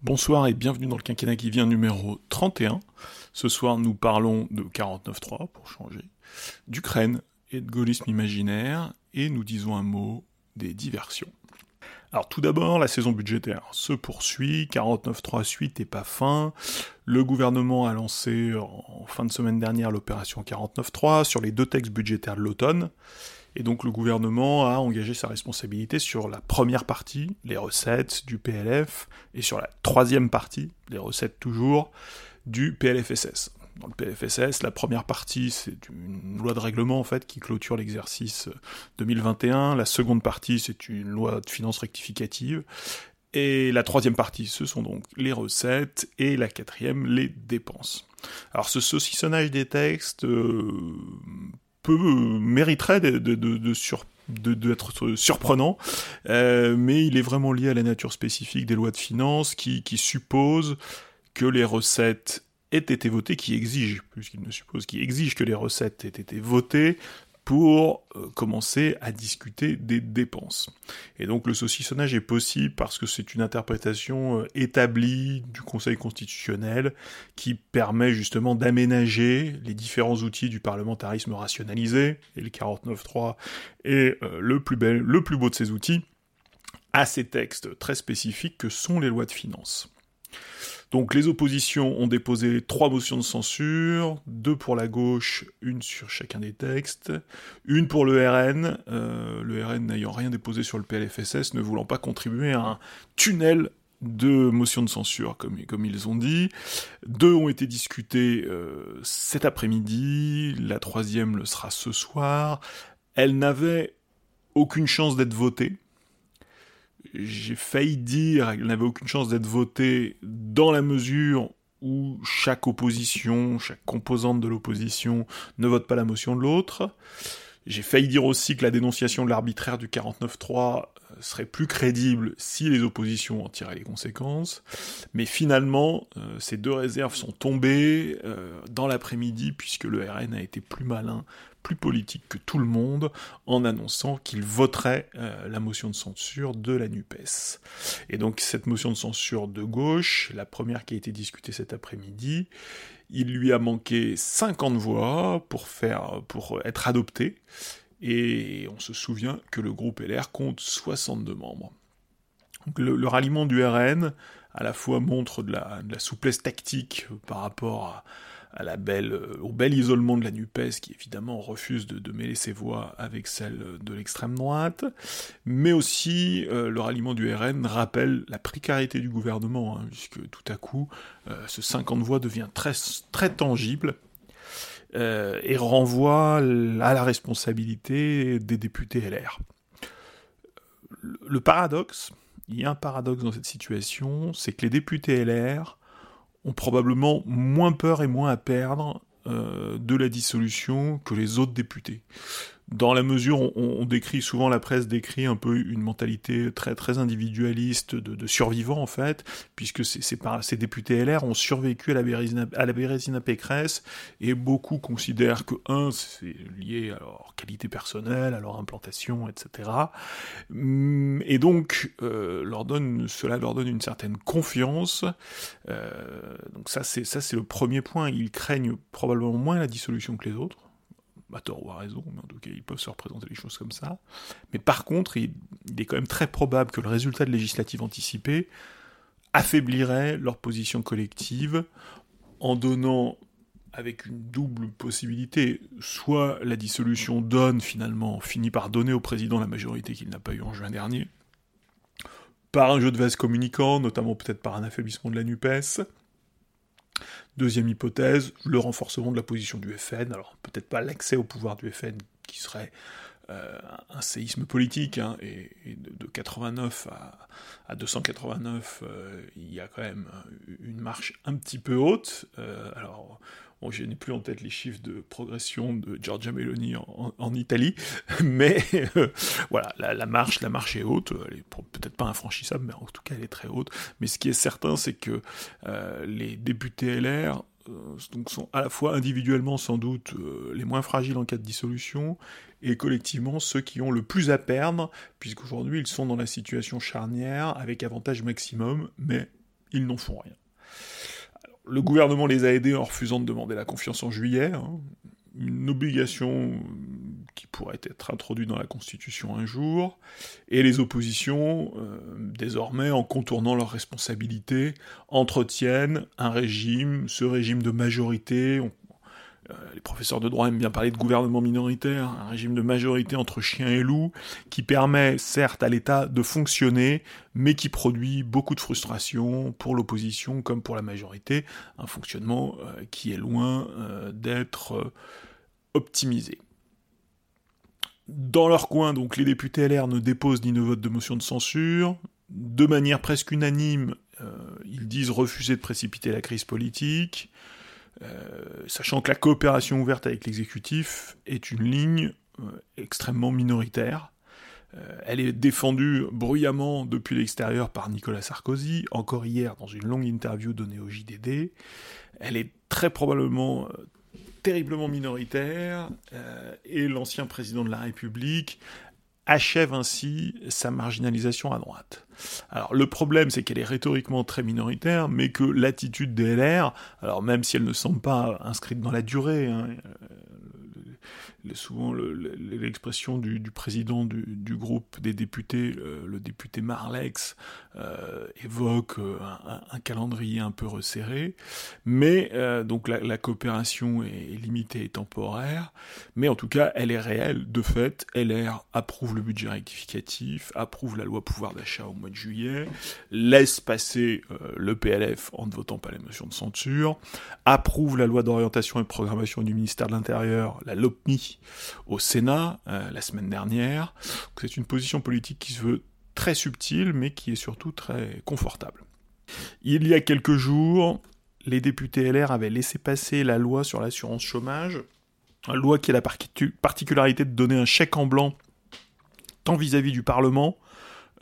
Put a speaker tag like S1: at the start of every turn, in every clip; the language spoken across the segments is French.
S1: Bonsoir et bienvenue dans le quinquennat qui vient numéro 31. Ce soir, nous parlons de 49.3 pour changer, d'Ukraine et de gaullisme imaginaire et nous disons un mot des diversions. Alors tout d'abord, la saison budgétaire se poursuit, 49.3 suite et pas fin. Le gouvernement a lancé en fin de semaine dernière l'opération 49.3 sur les deux textes budgétaires de l'automne. Et donc le gouvernement a engagé sa responsabilité sur la première partie, les recettes du PLF, et sur la troisième partie, les recettes toujours, du PLFSS. Dans le PLFSS, la première partie, c'est une loi de règlement en fait qui clôture l'exercice 2021. La seconde partie, c'est une loi de finances rectificative. Et la troisième partie, ce sont donc les recettes, et la quatrième, les dépenses. Alors ce saucissonnage des textes euh, mériterait de, d'être surprenant, euh, mais il est vraiment lié à la nature spécifique des lois de finances qui, qui suppose que les recettes aient été votées, qui exigent, puisqu'il ne suppose, qui exige que les recettes aient été votées pour euh, commencer à discuter des dépenses. Et donc le saucissonnage est possible parce que c'est une interprétation euh, établie du Conseil constitutionnel qui permet justement d'aménager les différents outils du parlementarisme rationalisé, et le 49.3 est euh, le plus, bel, le plus beau de ces outils, à ces textes très spécifiques que sont les lois de finances. Donc les oppositions ont déposé trois motions de censure, deux pour la gauche, une sur chacun des textes, une pour le RN, euh, le RN n'ayant rien déposé sur le PLFSS, ne voulant pas contribuer à un tunnel de motions de censure, comme, ils ont dit. Deux ont été discutées euh, cet après-midi, la troisième le sera ce soir. Elle n'avait aucune chance d'être votée, j'ai failli dire qu'elle n'avait aucune chance d'être votée dans la mesure où chaque opposition, chaque composante de l'opposition ne vote pas la motion de l'autre. J'ai failli dire aussi que la dénonciation de l'arbitraire du 49-3 euh, serait plus crédible si les oppositions en tiraient les conséquences. Mais finalement, euh, ces deux réserves sont tombées euh, dans l'après-midi puisque le RN a été plus malin plus politique que tout le monde en annonçant qu'il voterait euh, la motion de censure de la NUPES. Et donc cette motion de censure de gauche, la première qui a été discutée cet après-midi, il lui a manqué 50 voix pour, faire, pour être adoptée, et on se souvient que le groupe LR compte 62 membres. Le, ralliement du RN à la fois montre de la, souplesse tactique par rapport euh, au bel isolement de la NUPES, qui évidemment refuse de, mêler ses voix avec celle de l'extrême droite, mais aussi euh, le ralliement du RN rappelle la précarité du gouvernement, hein, puisque tout à coup, euh, ce 50 voix devient très tangible, et renvoie à la responsabilité des députés LR. Le paradoxe, il y a un paradoxe dans cette situation, c'est que les députés LR ont probablement moins peur et moins à perdre euh, de la dissolution que les autres députés dans la mesure où on, décrit souvent la presse décrit un peu une mentalité très très individualiste de, de survivants en fait, puisque ces députés LR ont survécu à la Bérésina, à la Bérésina Pécresse et beaucoup considèrent que un c'est lié à leur qualité personnelle, à leur implantation, etc. Hum, et donc euh, leur donne, cela leur donne une certaine confiance. Euh, donc ça c'est ça c'est le premier point. Ils craignent probablement moins la dissolution que les autres à tort ou à raison, mais en tout cas ils peuvent se représenter les choses comme ça. Mais par contre, il, est quand même très probable que le résultat de législative anticipée affaiblirait leur position collective en donnant avec une double possibilité, soit la dissolution donne finalement, finit par donner au président la majorité qu'il n'a pas eu en juin dernier, par un jeu de vase communicant, notamment peut-être par un affaiblissement de la NUPES, Deuxième hypothèse, le renforcement de la position du FN. Alors peut-être pas l'accès au pouvoir du FN qui serait euh, un séisme politique, hein, et, de, 89 à, 289, euh, il y a quand même une marche un petit peu haute. Euh, alors Je n'ai plus en tête les chiffres de progression de Giorgia Meloni en, Italie, mais euh, voilà, la, marche, la marche est haute, elle est peut-être pas infranchissable, mais en tout cas elle est très haute. Mais ce qui est certain, c'est que euh, les députés LR euh, sont à la fois individuellement sans doute les moins fragiles en cas de dissolution, et collectivement ceux qui ont le plus à perdre, puisqu'aujourd'hui ils sont dans la situation charnière avec avantage maximum, mais ils n'en font rien. Le gouvernement les a aidés en refusant de demander la confiance en juillet, hein. une obligation qui pourrait être introduite dans la Constitution un jour, et les oppositions, euh, désormais, en contournant leurs responsabilités, entretiennent un régime, ce régime de majorité, euh, les professeurs de droit aiment bien parler de gouvernement minoritaire, un régime de majorité entre chiens et loups, qui permet certes à l'État de fonctionner, mais qui produit beaucoup de frustration pour l'opposition comme pour la majorité, un fonctionnement euh, qui est loin euh, d'être optimisé. Dans leur coin, donc, les députés LR ne déposent ni ne votent de motion de censure. De manière presque unanime, ils disent refuser de précipiter la crise politique. Euh, sachant que la coopération ouverte avec l'exécutif est une ligne euh, extrêmement minoritaire. Euh, elle est défendue bruyamment depuis l'extérieur par Nicolas Sarkozy, encore hier dans une longue interview donnée au JDD. Elle est très probablement terriblement minoritaire, et l'ancien président de la République achève ainsi sa marginalisation à droite. Alors le problème, c'est qu'elle est rhétoriquement très minoritaire, mais que l'attitude des LR, alors même si elle ne semble pas inscrite dans la durée, hein, souvent l'expression du, président du, groupe des députés, le, député Marlex, euh, évoque euh, un, calendrier un peu resserré, mais euh, donc la, coopération est, limitée et temporaire, mais en tout cas elle est réelle, de fait, LR approuve le budget rectificatif, approuve la loi pouvoir d'achat au mois de juillet, laisse passer le PLF en ne votant pas la motion de censure, approuve la loi d'orientation et de programmation du ministère de l'Intérieur, la LOPMI, au Sénat euh, la semaine dernière. C'est une position politique qui se veut très subtile, mais qui est surtout très confortable. Il y a quelques jours, les députés LR avaient laissé passer la loi sur l'assurance chômage, une loi qui a la particularité de donner un chèque en blanc tant vis-à-vis du Parlement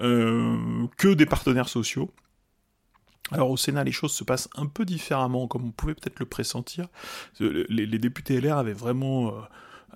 S1: euh, que des partenaires sociaux. Alors au Sénat, les choses se passent un peu différemment, comme on pouvait peut-être le pressentir. Les, députés LR avaient vraiment... Euh,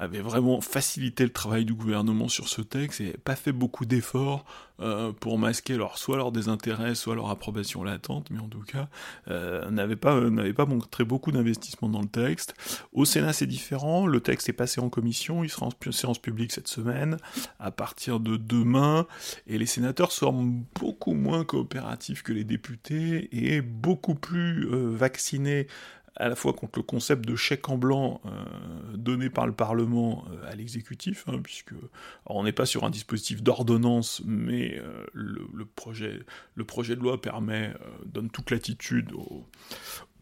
S1: avait vraiment facilité le travail du gouvernement sur ce texte et pas fait beaucoup d'efforts euh, pour masquer soit leur désintérêt, soit leur approbation latente, mais en tout cas, euh, n'avait pas, n'avait pas montré beaucoup d'investissement dans le texte. Au Sénat, c'est différent. Le texte est passé en commission, il sera en séance publique cette semaine, à partir de demain, et les sénateurs sont beaucoup moins coopératifs que les députés et beaucoup plus euh, vaccinés à la fois contre le concept de chèque en blanc euh, donné par le Parlement euh, à l'exécutif, hein, puisque on n'est pas sur un dispositif d'ordonnance, mais euh, le, projet, le projet de loi permet, donne toute latitude au,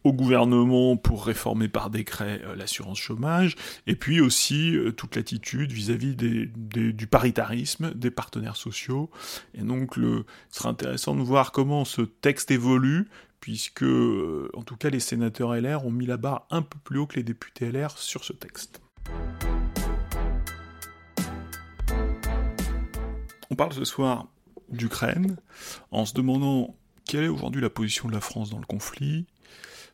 S1: gouvernement pour réformer par décret l'assurance chômage, et puis aussi toute l'attitude vis-à-vis du paritarisme, des partenaires sociaux. Et donc, le, ce sera intéressant de voir comment ce texte évolue, puisque, euh, en tout cas, les sénateurs LR ont mis la barre un peu plus haut que les députés LR sur ce texte. On parle ce soir d'Ukraine, en se demandant quelle est aujourd'hui la position de la France dans le conflit.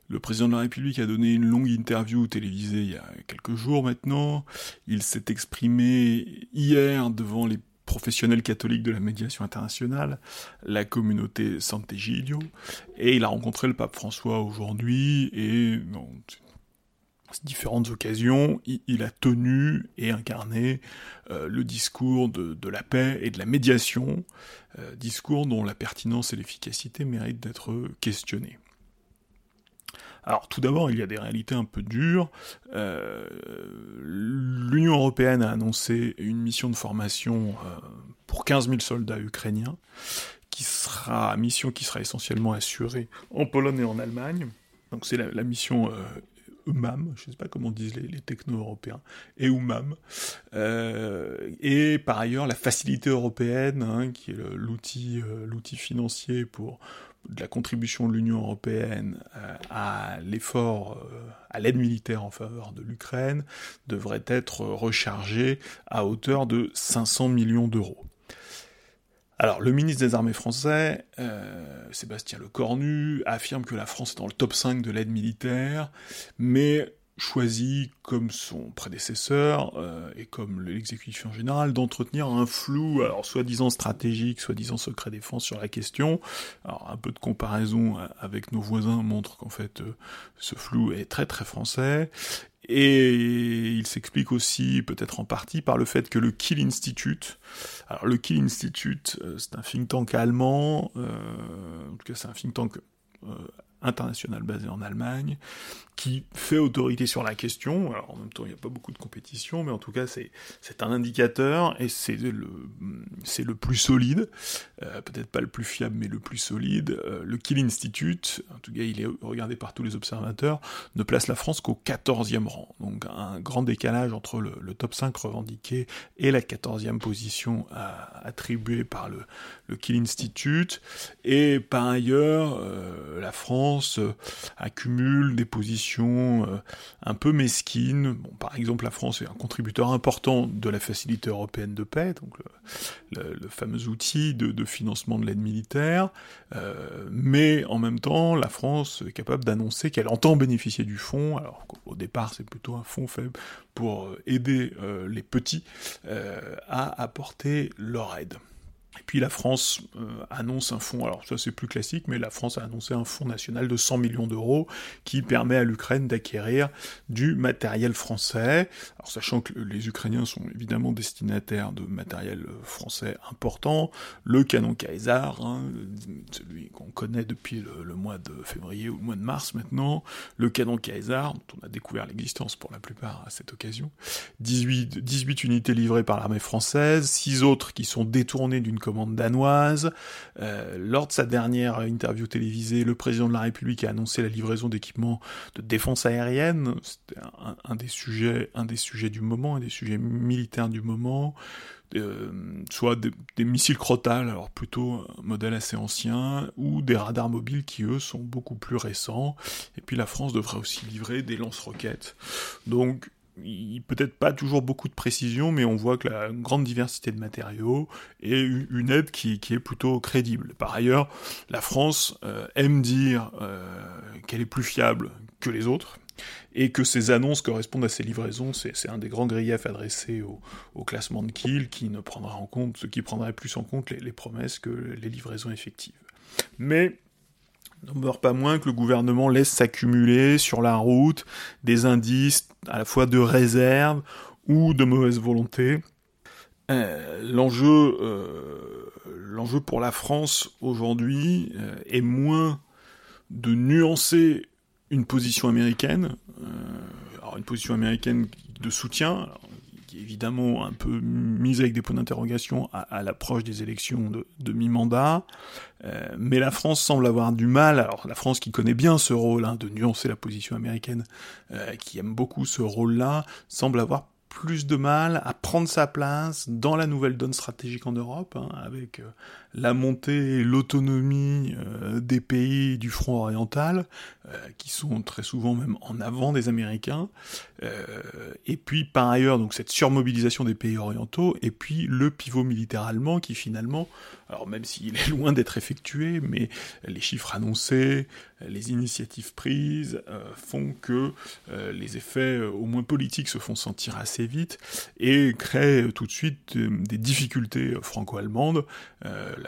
S1: Le président de la République a donné une longue interview télévisée il y a quelques jours maintenant. Il s'est exprimé hier devant les professionnel catholique de la médiation internationale, la communauté Sant'Egidio, et il a rencontré le pape François aujourd'hui, et dans différentes occasions, il, a tenu et incarné euh, le discours de, la paix et de la médiation, euh, discours dont la pertinence et l'efficacité méritent d'être questionnées. Alors tout d'abord, il y a des réalités un peu dures. Euh, L'Union européenne a annoncé une mission de formation euh, pour 15 000 soldats ukrainiens, qui sera mission qui sera essentiellement assurée en Pologne et en Allemagne. Donc c'est la, mission euh, UMAM, je ne sais pas comment disent les, techno-européens, et UMAM. et par ailleurs, la facilité européenne, hein, qui est l'outil financier pour, de la contribution de l'Union européenne euh, à l'effort, euh, à l'aide militaire en faveur de l'Ukraine, devrait être rechargée à hauteur de 500 millions d'euros. Alors, le ministre des Armées français, euh, Sébastien Lecornu, affirme que la France est dans le top 5 de l'aide militaire, mais choisi, comme son prédécesseur euh, et comme l'exécutif en général, d'entretenir un flou, alors soi-disant stratégique, soi-disant secret défense sur la question. Alors un peu de comparaison avec nos voisins montre qu'en fait euh, ce flou est très très français. Et il s'explique aussi, peut-être en partie, par le fait que le Kiel Institute, alors le Kiel Institute, euh, c'est un think tank allemand, en tout cas c'est un think tank international basé en Allemagne, qui fait autorité sur la question. Alors en même temps, il n'y a pas beaucoup de compétition, mais en tout cas, c'est un indicateur et c'est le le plus solide, euh, peut-être pas le plus fiable, mais le plus solide. Euh, le Kiel Institute, en tout cas, il est regardé par tous les observateurs, ne place la France qu'au 14e rang. Donc un grand décalage entre le, top 5 revendiqué et la 14e position attribuée par le, le Kiel Institute. Et par ailleurs, euh, la France accumule des positions euh, un peu mesquine. Par exemple, la France est un contributeur important de la Facilité européenne de paix, donc le, fameux outil de, financement de l'aide militaire, euh, mais en même temps, la France est capable d'annoncer qu'elle entend bénéficier du fonds, alors qu'au départ, c'est plutôt un fonds faible pour euh, aider les petits à apporter leur aide. Et puis la France euh, annonce un fonds, alors ça c'est plus classique, mais la France a annoncé un fonds national de 100 millions d'euros qui permet à l'Ukraine d'acquérir du matériel français. Alors sachant que les Ukrainiens sont évidemment destinataires de matériel euh, français important, le canon Kaiser, hein, celui qu'on connaît depuis le, mois de février ou le mois de mars maintenant, le canon Kaiser, dont on a découvert l'existence pour la plupart à cette occasion, 18, 18 unités livrées par l'armée française, 6 autres qui sont détournées d'une commande danoise. Euh, lors de sa dernière interview télévisée, le président de la République a annoncé la livraison d'équipements de défense aérienne. C'était un, des sujets, un des sujets du moment, un des sujets militaires du moment. Euh, soit des, missiles crotales, alors plutôt un modèle assez ancien, ou des radars mobiles qui eux sont beaucoup plus récents. Et puis la France devrait aussi livrer des lance-roquettes. Donc peut-être pas toujours beaucoup de précision, mais on voit que la grande diversité de matériaux est une aide qui, est plutôt crédible. Par ailleurs, la France euh, aime dire euh, qu'elle est plus fiable que les autres, et que ces annonces correspondent à ces livraisons, c'est un des grands griefs adressés au, classement de Kiel, qui ne prendra en compte, qui prendrait plus en compte les promesses que les livraisons effectives. Mais n'en meurt pas moins que le gouvernement laisse s'accumuler sur la route des indices à la fois de réserve ou de mauvaise volonté. Euh, l'enjeu, euh, l'enjeu pour la France aujourd'hui euh, est moins de nuancer une position américaine, une position américaine de soutien, évidemment un peu mise avec des points d'interrogation à, l'approche des élections de, mi-mandat, euh, mais la France semble avoir du mal, alors la France qui connaît bien ce rôle hein, de nuancer la position américaine, euh, qui aime beaucoup ce rôle-là, semble avoir plus de mal à prendre sa place dans la nouvelle donne stratégique en Europe, hein, avec euh, la montée et l'autonomie euh, des pays du front oriental, euh, qui sont très souvent même en avant des Américains, et puis par ailleurs donc cette surmobilisation des pays orientaux, et puis le pivot militaire allemand qui finalement, alors même s'il est loin d'être effectué, mais les chiffres annoncés, les initiatives prises font que les effets au moins politiques se font sentir assez vite et créent tout de suite des difficultés franco-allemandes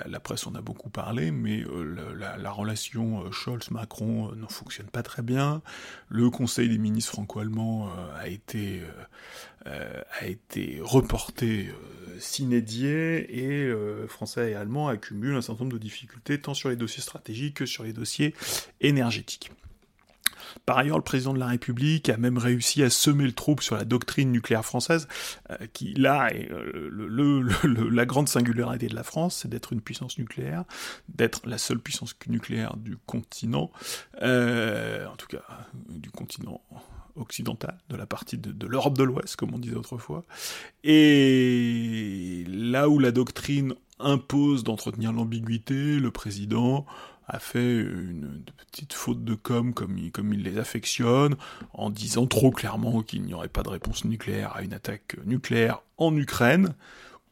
S1: la, presse en a beaucoup parlé, mais euh, la, relation euh, Scholz-Macron euh, ne fonctionne pas très bien. Le Conseil des ministres franco-allemands a été a été reporté s'inédier et Français et Allemands accumulent un certain nombre de difficultés tant sur les dossiers stratégiques que sur les dossiers énergétiques. Par ailleurs, le président de la République a même réussi à semer le trouble sur la doctrine nucléaire française, euh, qui là est euh, la grande singularité de la France, c'est d'être une puissance nucléaire, d'être la seule puissance nucléaire du continent, euh, en tout cas du continent occidental, de la partie de, de l'Europe de l'Ouest, comme on disait autrefois. Et là où la doctrine impose d'entretenir l'ambiguïté, le président a fait une petite faute de com comme il, comme il les affectionne, en disant trop clairement qu'il n'y aurait pas de réponse nucléaire à une attaque nucléaire en Ukraine,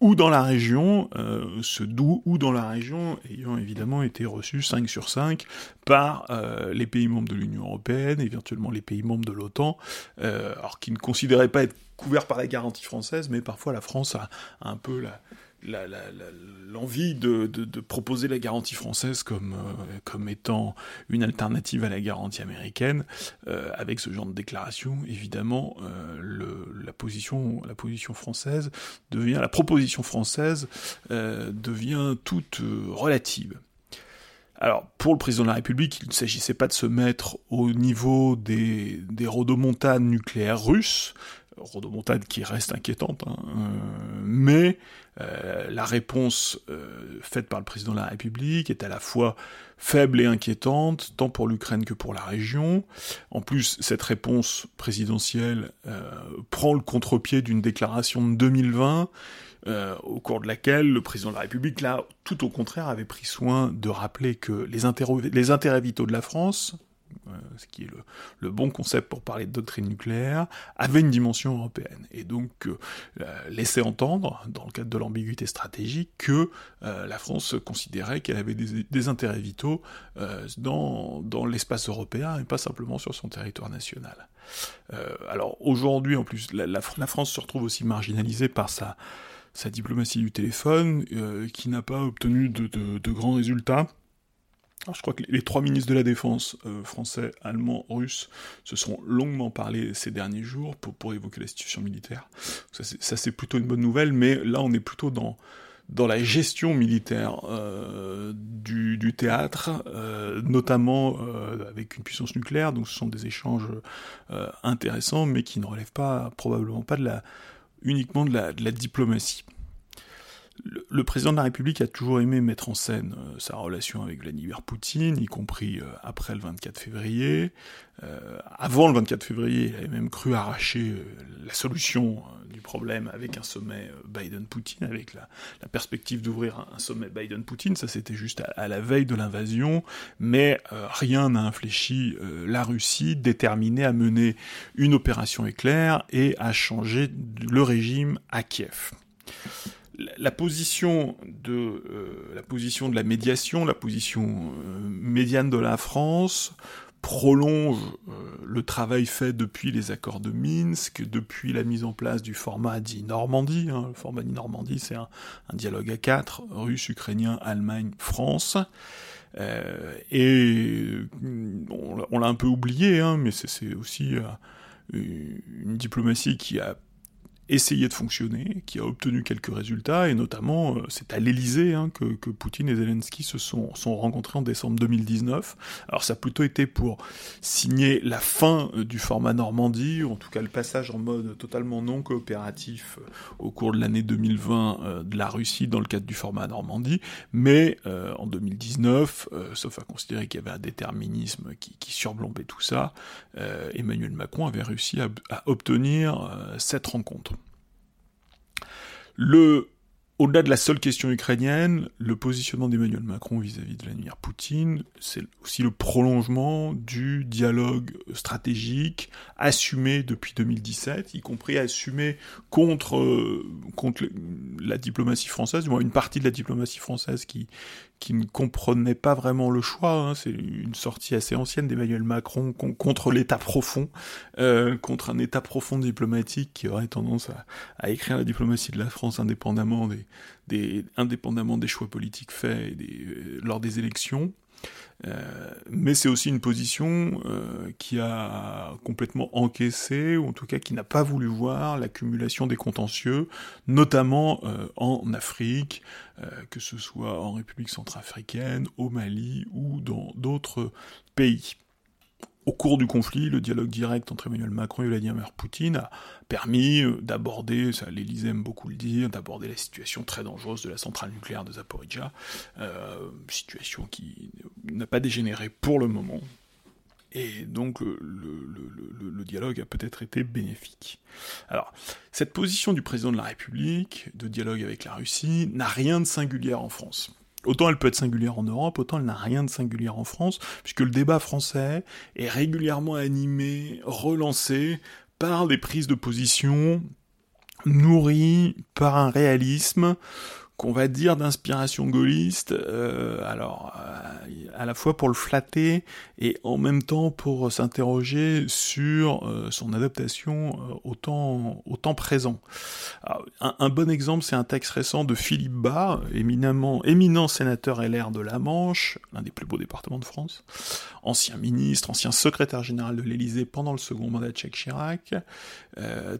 S1: ou dans la région, euh, ce doux ou dans la région ayant évidemment été reçu 5 sur 5 par euh, les pays membres de l'Union Européenne, éventuellement les pays membres de l'OTAN, euh, alors qui ne considéraient pas être couverts par la garantie française, mais parfois la France a un peu la, l'envie de, proposer la garantie française comme, euh, comme étant une alternative à la garantie américaine, euh, avec ce genre de déclaration, évidemment, euh, la, position, française devient, la proposition française devient toute relative. Alors, pour le président de la République, il ne s'agissait pas de se mettre au niveau des, des nucléaires russes, rodomontade qui reste inquiétante, hein, euh, mais euh, la réponse euh, faite par le président de la République est à la fois faible et inquiétante, tant pour l'Ukraine que pour la région. En plus, cette réponse présidentielle prend le contre-pied d'une déclaration de 2020, au cours de laquelle le président de la République, là, tout au contraire, avait pris soin de rappeler que les, intérêts vitaux de la France, ce qui est le, bon concept pour parler de doctrine nucléaire, avait une dimension européenne. Et donc euh, laisser entendre, dans le cadre de l'ambiguïté stratégique, que euh, la France considérait qu'elle avait des, intérêts vitaux dans, l'espace européen et pas simplement sur son territoire national. alors aujourd'hui, en plus, la, France se retrouve aussi marginalisée par sa, diplomatie du téléphone, qui n'a pas obtenu de grands résultats je crois que les trois ministres de la Défense, euh, français, allemand, russe, se sont longuement parlé ces derniers jours pour, pour évoquer la situation militaire. Ça, c'est plutôt une bonne nouvelle, mais là, on est plutôt dans, dans la gestion militaire euh, du, du, théâtre, euh, notamment avec une puissance nucléaire, donc ce sont des échanges intéressants, mais qui ne relèvent pas, probablement pas de la, uniquement de la diplomatie le, président de la République a toujours aimé mettre en scène euh, sa relation avec Vladimir Poutine, y compris euh, après le 24 février. Euh, avant le 24 février, il avait même cru arracher la solution du problème avec un sommet Biden-Poutine, avec la, perspective d'ouvrir un, sommet Biden-Poutine. Ça, c'était juste à, la veille de l'invasion, mais rien n'a infléchi la Russie, déterminée à mener une opération éclair et à changer le régime à Kiev la position de euh, la position de la médiation, la position euh, médiane de la France prolonge euh, le travail fait depuis les accords de Minsk, depuis la mise en place du format dit Normandie. Hein. le format dit Normandie, c'est un, dialogue à quatre, russe, ukrainien, Allemagne, France. et on, l'a un peu oublié, hein, mais c'est aussi une diplomatie qui a essayé de fonctionner, qui a obtenu quelques résultats, et notamment, euh, c'est à l'Elysée hein, que, Poutine et Zelensky se sont, rencontrés en décembre 2019. Alors ça a plutôt été pour signer la fin euh, du format Normandie, ou en tout cas le passage en mode totalement non coopératif euh, au cours de l'année 2020 de la Russie dans le cadre du format Normandie, mais en 2019, sauf à considérer qu'il y avait un déterminisme qui, qui tout ça, Emmanuel Macron avait réussi à obtenir cette rencontre. Le, au-delà de la seule question ukrainienne, le positionnement d'Emmanuel Macron vis-à-vis de Vladimir Poutine, c'est aussi le prolongement du dialogue stratégique assumé depuis 2017, y compris assumé contre, euh, contre la diplomatie française, du moins une partie de la diplomatie française qui, qui ne comprenait pas vraiment le choix. Hein. C'est une sortie assez ancienne d'Emmanuel Macron contre l'État profond, euh, contre un État profond diplomatique qui aurait tendance à, écrire la diplomatie de la France indépendamment des, choix politiques faits euh, lors des élections. Euh, mais c'est aussi une position euh, qui a complètement encaissé, ou en tout cas qui n'a pas voulu voir l'accumulation des contentieux, notamment euh, en Afrique, que ce soit en République centrafricaine, au Mali ou dans d'autres pays au cours du conflit, le dialogue direct entre Emmanuel Macron et Vladimir Poutine a permis euh, d'aborder, ça l'Élysée aime beaucoup le dire, d'aborder la situation très dangereuse de la centrale nucléaire de Zaporizhia, euh, situation qui n'a pas dégénéré pour le moment. Et donc le, le dialogue a peut-être été bénéfique. Alors, cette position du président de la République, de dialogue avec la Russie, n'a rien de singulier en France. Autant elle peut être singulière en Europe, autant elle n'a rien de singulière en France, puisque le débat français est régulièrement animé, relancé par des prises de position nourri par un réalisme qu'on va dire d'inspiration gaulliste, euh, alors euh, à la fois pour le flatter et en même temps pour s'interroger sur euh, son adaptation au temps, présent. un, bon exemple, c'est un texte récent de Philippe Bas, éminemment, éminent sénateur LR de la Manche, l'un des plus beaux départements de France, ancien ministre, ancien secrétaire général de l'Élysée pendant le second mandat de Jacques Chirac,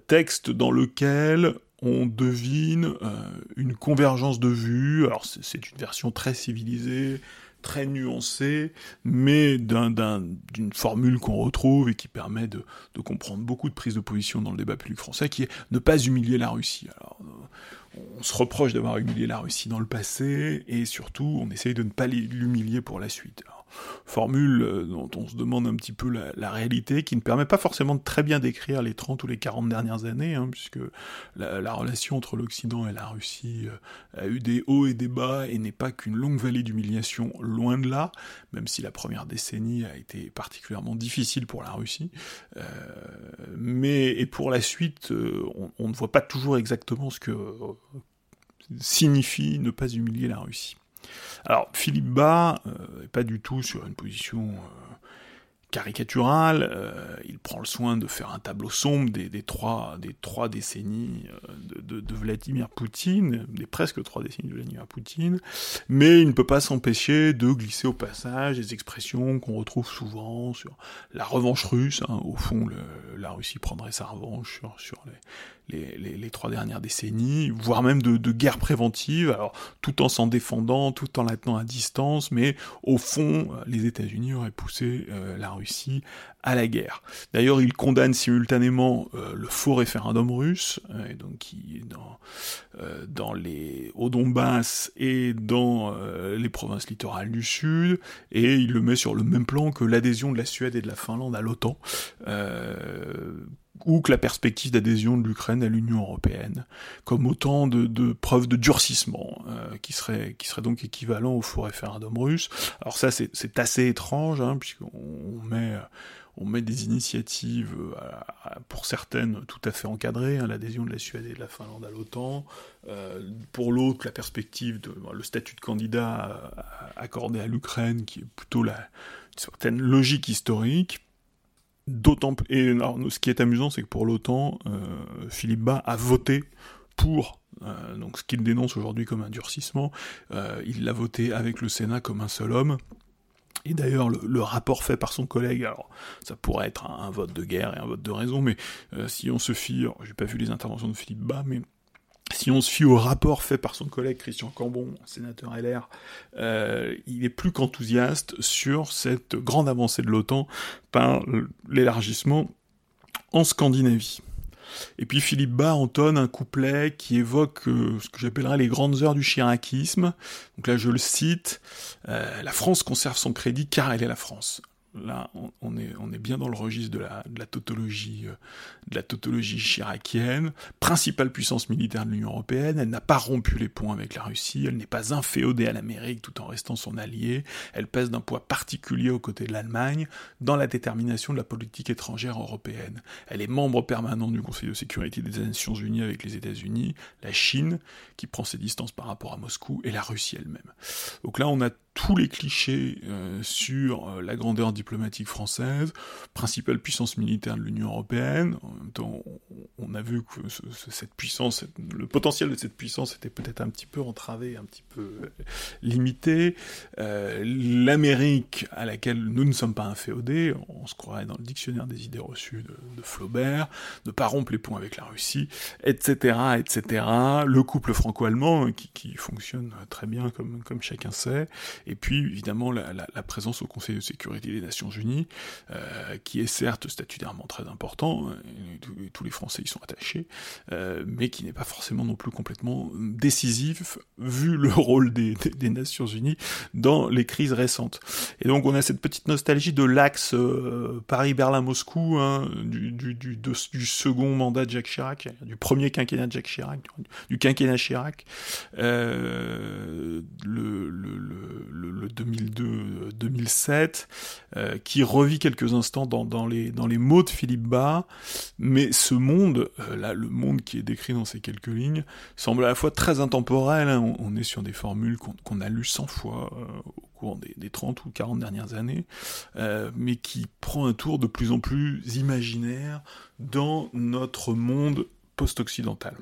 S1: texte dans lequel on devine euh, une convergence de vues. Alors c'est une version très civilisée, très nuancée, mais d'une formule qu'on retrouve et qui permet de, comprendre beaucoup de prises de position dans le débat public français, qui est ne pas humilier la Russie. On se reproche d'avoir humilié la Russie dans le passé, et surtout, on essaye de ne pas l'humilier pour la suite formule euh, dont on se demande un petit peu la, réalité, qui ne permet pas forcément de très bien décrire les 30 ou les 40 dernières années, hein, puisque la, relation entre l'Occident et la Russie euh, a eu des hauts et des bas, et n'est pas qu'une longue vallée d'humiliation, loin de là, même si la première décennie a été particulièrement difficile pour la Russie. Euh, mais et pour la suite, on, on, ne voit pas toujours exactement ce que signifie ne pas humilier la Russie. Alors, Philippe Bas euh, pas du tout sur une position euh, caricatural, euh, il prend le soin de faire un tableau sombre des, trois, des trois décennies euh, de, Vladimir Poutine, des presque trois décennies de Vladimir Poutine, mais il ne peut pas s'empêcher de glisser au passage des expressions qu'on retrouve souvent sur la revanche russe. Hein. Au fond, la Russie prendrait sa revanche sur, les, les, trois dernières décennies, voire même de, guerre préventive, alors tout en s'en défendant, tout en la tenant à distance, mais au fond, les États-Unis auraient poussé euh, la Russie à la guerre. D'ailleurs, il condamne simultanément euh, le faux référendum russe, euh, donc qui euh, dans les au Donbass et dans les provinces littorales du sud, et il le met sur le même plan que l'adhésion de la Suède et de la Finlande à l'OTAN ou que la perspective d'adhésion de l'Ukraine à l'Union européenne, comme autant de, preuves de durcissement, euh, qui, seraient qui serait donc équivalent au faux référendum russe. Alors ça, c'est assez étrange, hein, puisqu'on met, on met des initiatives, euh, pour certaines tout à fait encadrées, hein, l'adhésion de la Suède et de la Finlande à l'OTAN, euh, pour l'autre, la perspective de le statut de candidat accordé à l'Ukraine, qui est plutôt la, une certaine logique historique, D'autant et ce qui est amusant, c'est que pour l'OTAN, euh, Philippe Bas a voté pour euh, ce qu'il dénonce aujourd'hui comme un durcissement. Euh, il l'a voté avec le Sénat comme un seul homme. Et d'ailleurs, le, rapport fait par son collègue, alors ça pourrait être un, vote de guerre et un vote de raison, mais si on se fie, j'ai pas vu les interventions de Philippe Bas, mais si on se fie au rapport fait par son collègue Christian Cambon, sénateur LR, euh, il est plus qu'enthousiaste sur cette grande avancée de l'OTAN par l'élargissement en Scandinavie. Et puis Philippe Bas entonne un couplet qui évoque euh, ce que j'appellerais les grandes heures du chiracisme. Donc là je le cite, euh, La France conserve son crédit car elle est la France là, on, est, on est bien dans le registre de la, de la tautologie, euh, de la tautologie chiracienne. Principale puissance militaire de l'Union européenne, elle n'a pas rompu les ponts avec la Russie, elle n'est pas inféodée à l'Amérique tout en restant son allié, elle pèse d'un poids particulier aux côtés de l'Allemagne dans la détermination de la politique étrangère européenne. Elle est membre permanent du Conseil de sécurité des Nations Unies avec les États-Unis, la Chine, qui prend ses distances par rapport à Moscou, et la Russie elle-même. Donc là, on a tous les clichés euh, sur euh, la grandeur diplomatique française, principale puissance militaire de l'Union européenne. En même temps, on, a vu que cette puissance, le potentiel de cette puissance était peut-être un petit peu entravé, un petit peu euh, limité. L'Amérique, à laquelle nous ne sommes pas inféodés, on se croirait dans le dictionnaire des idées reçues de, de Flaubert, ne pas rompre les ponts avec la Russie, etc., etc. Le couple franco-allemand, qui, qui, fonctionne très bien, comme, chacun sait, et puis évidemment la, présence au Conseil de sécurité des Nations Unies, euh, qui est certes statutairement très important, tous les Français y sont attachés, euh, mais qui n'est pas forcément non plus complètement décisif vu le rôle des, Nations Unies dans les crises récentes. Et donc on a cette petite nostalgie de l'axe euh, Paris-Berlin-Moscou, hein, du, second mandat de Jacques Chirac, du premier quinquennat de Jacques Chirac, du quinquennat Chirac, le, 2002-2007, euh, qui revit quelques instants dans, les, mots de Philippe Bas, mais ce monde, euh, là, le monde qui est décrit dans ces quelques lignes, semble à la fois très intemporel. Hein. on, est sur des formules qu'on a lues 100 fois euh, au cours des, des, 30 ou 40 dernières années, mais qui prend un tour de plus en plus imaginaire dans notre monde post-occidental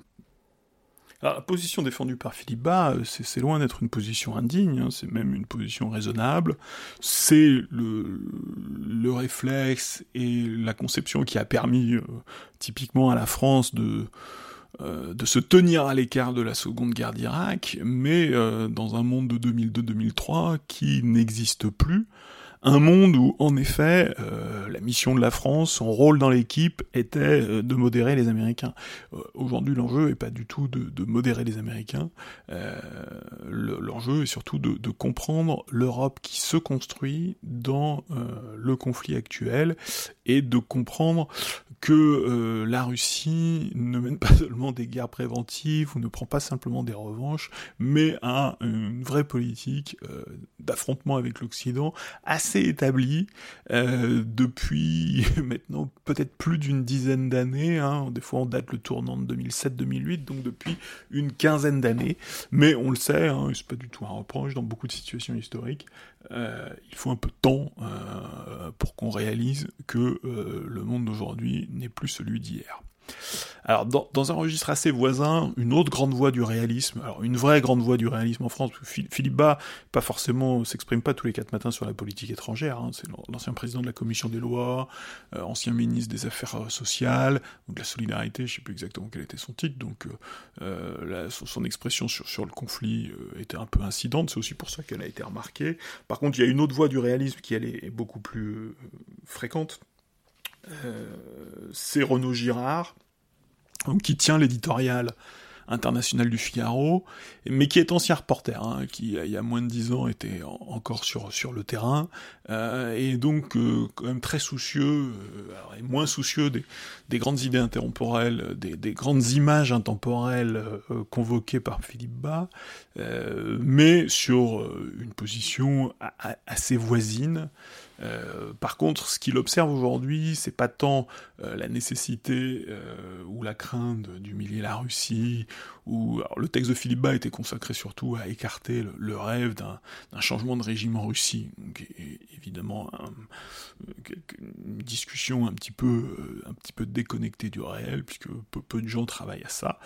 S1: la position défendue par Philippe Bas, euh, c'est loin d'être une position indigne, hein, c'est même une position raisonnable. C'est le, le, réflexe et la conception qui a permis euh, typiquement à la France de, euh, de se tenir à l'écart de la Seconde Guerre d'Irak, mais dans un monde de 2002-2003 qui n'existe plus, un monde où, en effet, euh, la mission de la France, son rôle dans l'équipe était euh, de modérer les Américains. Euh, aujourd'hui, l'enjeu est pas du tout de, de modérer les Américains. l'enjeu est surtout de, de comprendre l'Europe qui se construit dans le conflit actuel et de comprendre que la Russie ne mène pas seulement des guerres préventives ou ne prend pas simplement des revanches, mais a une vraie politique d'affrontement avec l'Occident établi euh, depuis maintenant peut-être plus d'une dizaine d'années. Hein. Des fois, on date le tournant de 2007-2008, donc depuis une quinzaine d'années. Mais on le sait, hein, c'est pas du tout un reproche dans beaucoup de situations historiques. Euh, il faut un peu de temps euh, pour qu'on réalise que le monde d'aujourd'hui n'est plus celui d'hier. Alors, dans, un registre assez voisin, une autre grande voie du réalisme, alors une vraie grande voie du réalisme en France, Philippe Bas, pas forcément, s'exprime pas tous les quatre matins sur la politique étrangère, hein, c'est l'ancien président de la commission des lois, euh, ancien ministre des affaires euh, sociales, ou de la solidarité, je sais plus exactement quel était son titre, donc euh, son, expression sur, le conflit était un peu incidente, c'est aussi pour ça qu'elle a été remarquée. Par contre, il y a une autre voie du réalisme qui, elle, est beaucoup plus fréquente, c'est Renaud Girard, qui tient l'éditorial international du Figaro, mais qui est ancien reporter, hein, qui il y a moins de dix ans était encore sur le terrain, euh, et donc euh, quand même très soucieux, et moins soucieux des, des, grandes idées intemporelles, des, des grandes images intemporelles convoquées par Philippe Bas, mais sur une position assez voisine. Euh, par contre, ce qu'il observe aujourd'hui, c'est pas tant euh, la nécessité euh, ou la crainte d'humilier la Russie, ou le texte de Philippe Bas était consacré surtout à écarter le, rêve d'un changement de régime en Russie. Donc, évidemment, une discussion un petit peu, déconnectée du réel, puisque peu, de gens travaillent à ça.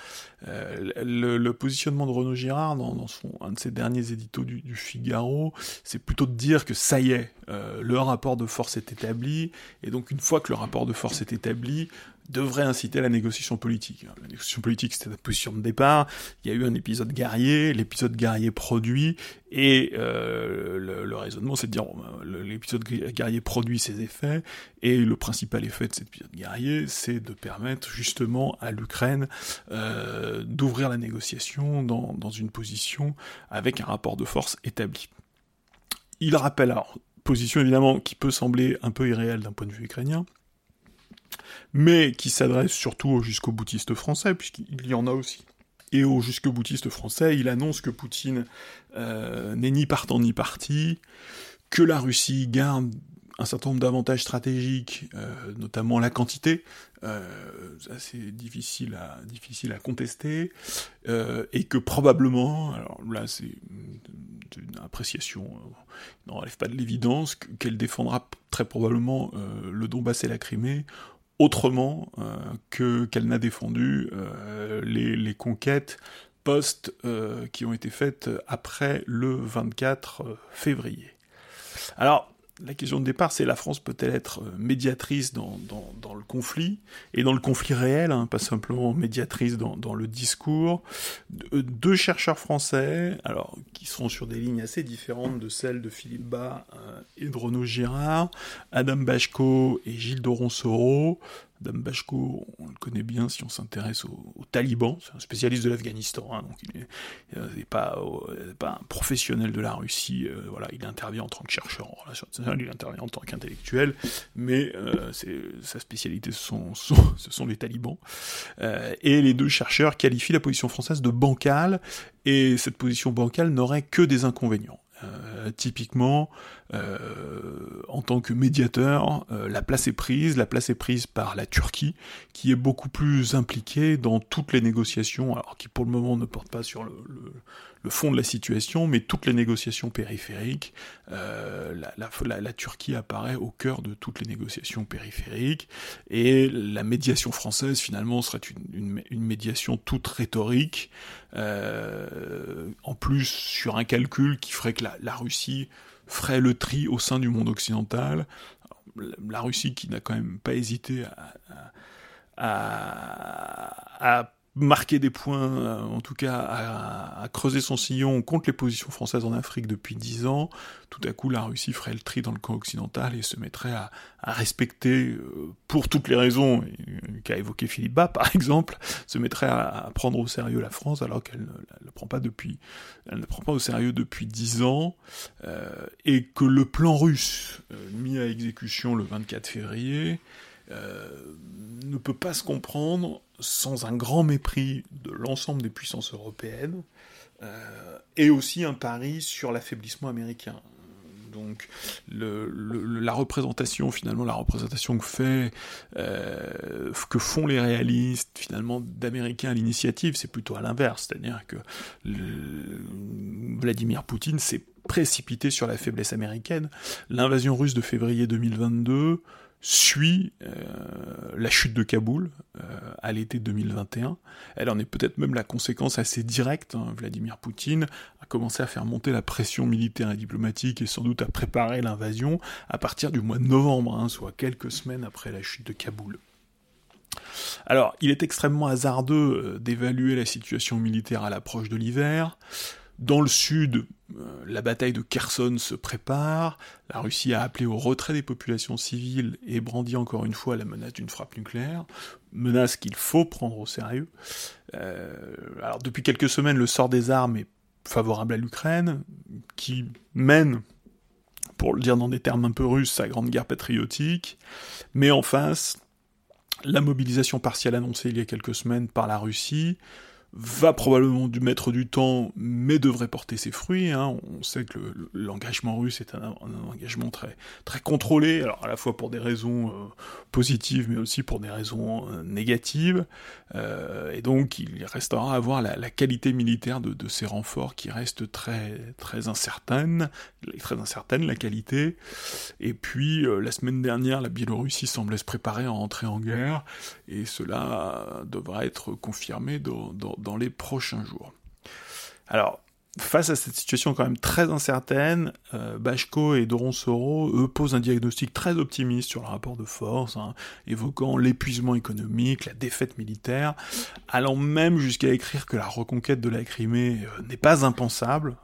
S1: Le, positionnement de Renaud Girard dans, un de ses derniers éditos du, Figaro, c'est plutôt de dire que ça y est, le rapport de force est établi, et donc une fois que le rapport de force est établi, devrait inciter à la négociation politique. La négociation politique, c'était la position de départ. Il y a eu un épisode guerrier, l'épisode guerrier produit, et euh, le, raisonnement, c'est de dire ben, l'épisode guerrier produit ses effets, et le principal effet de cet épisode guerrier, c'est de permettre justement à l'Ukraine euh, d'ouvrir la négociation dans, dans une position avec un rapport de force établi. Il rappelle alors position évidemment qui peut sembler un peu irréelle d'un point de vue ukrainien, mais qui s'adresse surtout aux jusqu'au boutiste français, puisqu'il y en a aussi. Et aux jusqu'au boutiste français, il annonce que Poutine euh, n'est ni partant ni parti, que la Russie garde un certain nombre d'avantages stratégiques, euh, notamment la quantité, euh, c'est difficile à, difficile à contester, euh, et que probablement, alors là c'est une appréciation, euh, ne relève pas de l'évidence, qu'elle défendra très probablement euh, le Donbass et la Crimée autrement que qu'elle n'a défendu les, les, conquêtes post qui ont été faites après le 24 février. Alors, la question de départ, c'est la France peut-elle être euh, médiatrice dans, le conflit, et dans le conflit réel, hein, pas simplement médiatrice dans, le discours. Euh, deux chercheurs français, alors qui sont sur des lignes assez différentes de celles de Philippe Bas euh, et de Renaud Girard, Adam Bachko et Gilles Doron-Soro, Dame Bashko, on le connaît bien si on s'intéresse aux, talibans, c'est un spécialiste de l'Afghanistan, hein, donc il n'est euh, pas, euh, pas, un professionnel de la Russie, euh, il intervient en tant que chercheur en il intervient en tant qu'intellectuel, mais sa spécialité sont, ce sont les talibans. et les deux chercheurs qualifient la position française de bancale, et cette position bancale n'aurait que des inconvénients. Euh, typiquement, euh, en tant que médiateur, euh, la place est prise. La place est prise par la Turquie, qui est beaucoup plus impliquée dans toutes les négociations, alors qui pour le moment ne porte pas sur le, le fond de la situation, mais toutes les négociations périphériques, euh, la, Turquie apparaît au cœur de toutes les négociations périphériques, et la médiation française finalement serait une, médiation toute rhétorique, euh, en plus sur un calcul qui ferait que la, la Russie ferait le tri au sein du monde occidental, la Russie qui n'a quand même pas hésité à, à, à marquer des points, euh, en tout cas à, creuser son sillon contre les positions françaises en Afrique depuis dix ans, tout à coup la Russie ferait le tri dans le camp occidental et se mettrait à, respecter, euh, pour toutes les raisons qu'a évoqué Philippe Bas par exemple, se mettrait à, prendre au sérieux la France alors qu'elle ne le prend pas depuis, elle ne prend pas au sérieux depuis dix ans, euh, et que le plan russe mis à exécution le 24 février ne peut pas se comprendre sans un grand mépris de l'ensemble des puissances européennes, euh, et aussi un pari sur l'affaiblissement américain. Donc la représentation, finalement, la représentation que fait, euh, que font les réalistes, finalement, d'Américains à l'initiative, c'est plutôt à l'inverse, c'est-à-dire que Vladimir Poutine s'est précipité sur la faiblesse américaine. L'invasion russe de février 2022 suit euh, la chute de Kaboul euh, à l'été 2021. Elle en est peut-être même la conséquence assez directe. Hein. Vladimir Poutine a commencé à faire monter la pression militaire et diplomatique et sans doute à préparer l'invasion à partir du mois de novembre, hein, soit quelques semaines après la chute de Kaboul. Alors, il est extrêmement hasardeux euh, d'évaluer la situation militaire à l'approche de l'hiver. Dans le sud, euh, la bataille de Kherson se prépare, la Russie a appelé au retrait des populations civiles et brandit encore une fois la menace d'une frappe nucléaire, menace qu'il faut prendre au sérieux. Euh, alors depuis quelques semaines, le sort des armes est favorable à l'Ukraine, qui mène, pour le dire dans des termes un peu russes, sa grande guerre patriotique, mais en face, la mobilisation partielle annoncée il y a quelques semaines par la Russie, va probablement du mettre du temps, mais devrait porter ses fruits. Hein. On sait que l'engagement russe est un, engagement très, très contrôlé, alors à la fois pour des raisons euh, positives, mais aussi pour des raisons euh, négatives. Euh, et donc, il restera à voir la, qualité militaire de, de, ces renforts qui reste très, très incertaine, très incertaine la qualité. Et puis, la semaine dernière, la Biélorussie semblait se préparer à entrer en guerre, et cela devra être confirmé dans les prochains jours. Alors, face à cette situation quand même très incertaine, euh, Bachko et Doron Soro, eux, posent un diagnostic très optimiste sur le rapport de force, hein, évoquant l'épuisement économique, la défaite militaire, allant même jusqu'à écrire que la reconquête de la Crimée euh, n'est pas impensable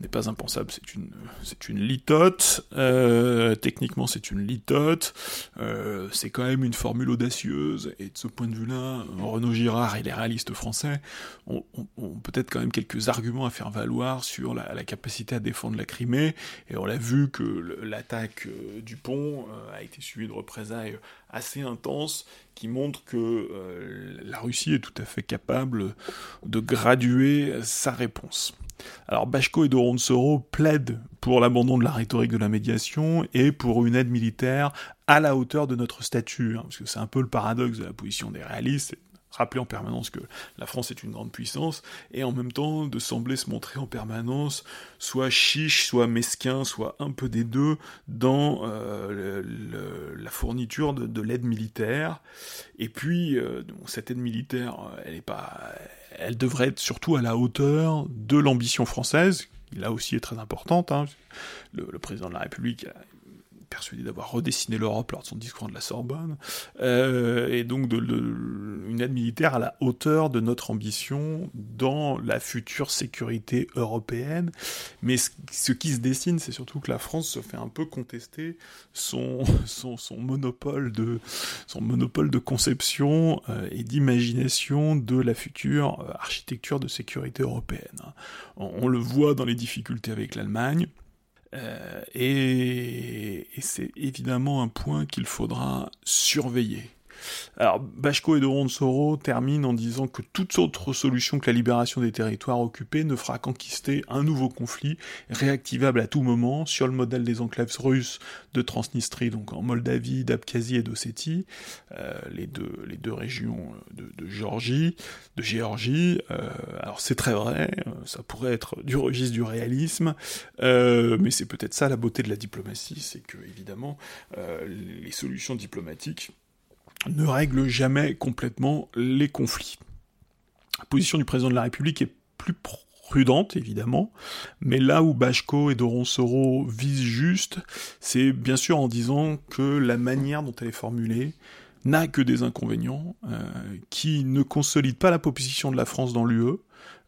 S1: n'est pas impensable, c'est une, c'est une litote, euh, techniquement c'est une litote, euh, c'est quand même une formule audacieuse, et de ce point de vue-là, Renaud Girard et les réalistes français ont, peut-être quand même quelques arguments à faire valoir sur la, capacité à défendre la Crimée, et on l'a vu que l'attaque euh, du pont a été suivie de représailles assez intenses qui montrent que la Russie est tout à fait capable de graduer sa réponse. Alors Bachko et Doronsoro plaident pour l'abandon de la rhétorique de la médiation et pour une aide militaire à la hauteur de notre statut, hein, parce que c'est un peu le paradoxe de la position des réalistes, rappeler en permanence que la France est une grande puissance, et en même temps de sembler se montrer en permanence soit chiche, soit mesquin, soit un peu des deux dans euh, la fourniture de, l'aide militaire. Et puis, euh, cette aide militaire, elle est pas, elle devrait être surtout à la hauteur de l'ambition française, qui là aussi est très importante. Hein. Le, le, président de la République persuadé d'avoir redessiné l'Europe lors de son discours de la Sorbonne, euh, et donc de, une aide militaire à la hauteur de notre ambition dans la future sécurité européenne. Mais ce, qui se dessine, c'est surtout que la France se fait un peu contester son, monopole de conception euh, et d'imagination de la future architecture de sécurité européenne. on le voit dans les difficultés avec l'Allemagne. Euh, et, c'est évidemment un point qu'il faudra surveiller. Alors, Bachko et de Ronsoro terminent en disant que toute autre solution que la libération des territoires occupés ne fera qu'enquister un nouveau conflit, réactivable à tout moment, sur le modèle des enclaves russes de Transnistrie, donc en Moldavie, d'Abkhazie et d'Ossétie, euh, les, deux, régions de, Géorgie. Euh, alors c'est très vrai, euh, ça pourrait être du registre du réalisme, mais c'est peut-être ça la beauté de la diplomatie, c'est que évidemment les solutions diplomatiques ne règlent jamais complètement les conflits. La position du président de la République est plus prudente, évidemment, mais là où Bachko et Doronsoro visent juste, c'est bien sûr en disant que la manière dont elle est formulée n'a que des inconvénients, euh, qui ne consolident pas la position de la France dans l'UE,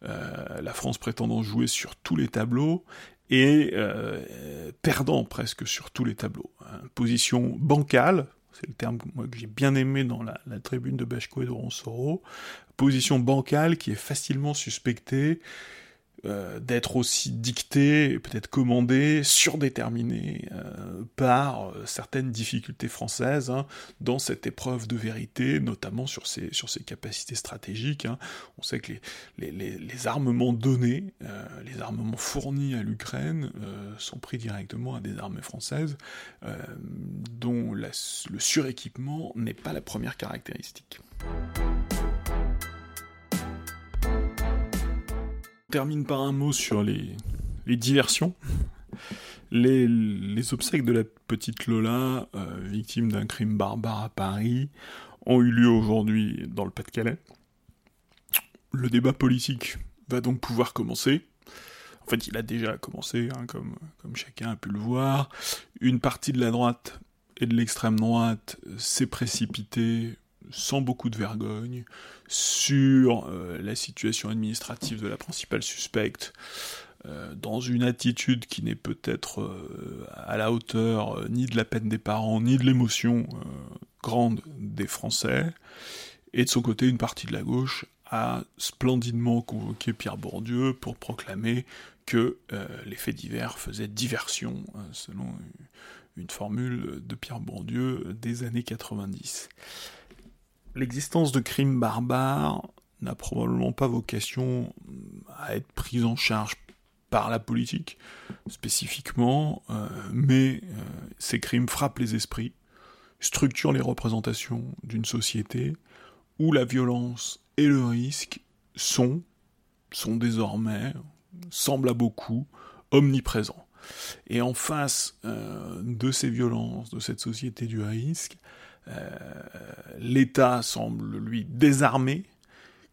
S1: euh, la France prétendant jouer sur tous les tableaux, et euh, perdant presque sur tous les tableaux. Hein. Position bancale, c'est le terme moi, que j'ai bien aimé dans la, tribune de Bachko et de Ronsoro, position bancale qui est facilement suspectée euh, d'être aussi dicté, peut-être commandé, surdéterminé euh, par euh, certaines difficultés françaises hein, dans cette épreuve de vérité, notamment sur ses, sur ses capacités stratégiques. Hein. On sait que les, les, les armements donnés, les armements fournis à l'Ukraine sont pris directement à des armées françaises, dont le suréquipement n'est pas la première caractéristique. Termine par un mot sur les, diversions. Les, obsèques de la petite Lola, euh, victime d'un crime barbare à Paris, ont eu lieu aujourd'hui dans le Pas-de-Calais. Le débat politique va donc pouvoir commencer. En fait, il a déjà commencé, hein, comme chacun a pu le voir. Une partie de la droite et de l'extrême droite s'est précipitée sans beaucoup de vergogne sur euh, la situation administrative de la principale suspecte, euh, dans une attitude qui n'est peut-être euh, à la hauteur ni de la peine des parents, ni de l'émotion grande des Français, et de son côté, une partie de la gauche a splendidement convoqué Pierre Bourdieu pour proclamer que les faits divers faisaient diversion, selon une formule de Pierre Bourdieu des années 90 l'existence de crimes barbares n'a probablement pas vocation à être prise en charge par la politique spécifiquement, euh, mais euh, ces crimes frappent les esprits, structurent les représentations d'une société où la violence et le risque sont, sont désormais, semblent à beaucoup, omniprésents. Et en face euh, de ces violences, de cette société du risque, l'État semble, lui, désarmé,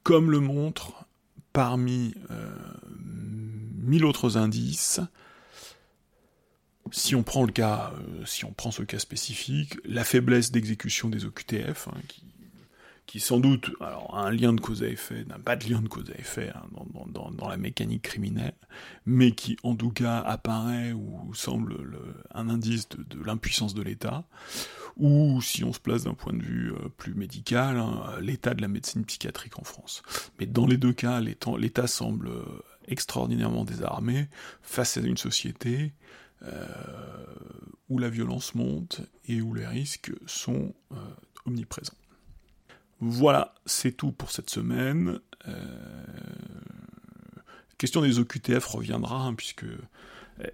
S1: comme le montre, parmi euh, mille autres indices, si on prend le cas, euh, si on prend ce cas spécifique, la faiblesse d'exécution des OQTF, hein, qui, qui sans doute a un lien de cause à effet, n'a pas de lien de cause à effet hein, dans, la mécanique criminelle, mais qui en tout cas apparaît ou semble le, un indice de, l'impuissance de l'État, ou si on se place d'un point de vue euh, plus médical, hein, l'état de la médecine psychiatrique en France. Mais dans les deux cas, l'État semble euh, extraordinairement désarmé face à une société euh, où la violence monte et où les risques sont omniprésents. Voilà, c'est tout pour cette semaine. Euh, question des OQTF reviendra, hein, puisque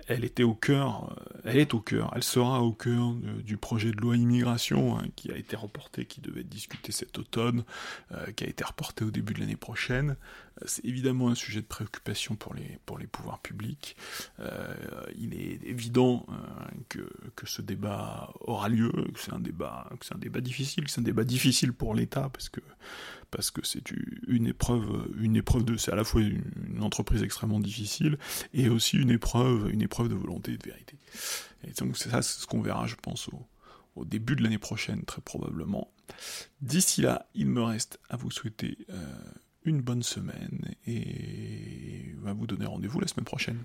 S1: elle était au cœur, euh, elle est au cœur, elle sera au cœur de, du projet de loi immigration hein, qui a été reporté, qui devait être discuté cet automne, euh, qui a été reporté au début de l'année prochaine. Euh, c'est évidemment un sujet de préoccupation pour les, pour les pouvoirs publics. Euh, il est évident euh, que, que ce débat aura lieu, que c'est un débat, que c'est un débat difficile, que c'est un débat difficile pour l'État parce que parce que c'est une épreuve, une épreuve de, c'est à la fois une, entreprise extrêmement difficile et aussi une épreuve, une épreuve de volonté et de vérité. Et donc c'est ça, ce qu'on verra, je pense, au, au début de l'année prochaine, très probablement. D'ici là, il me reste à vous souhaiter euh, une bonne semaine et à vous donner rendez-vous la semaine prochaine.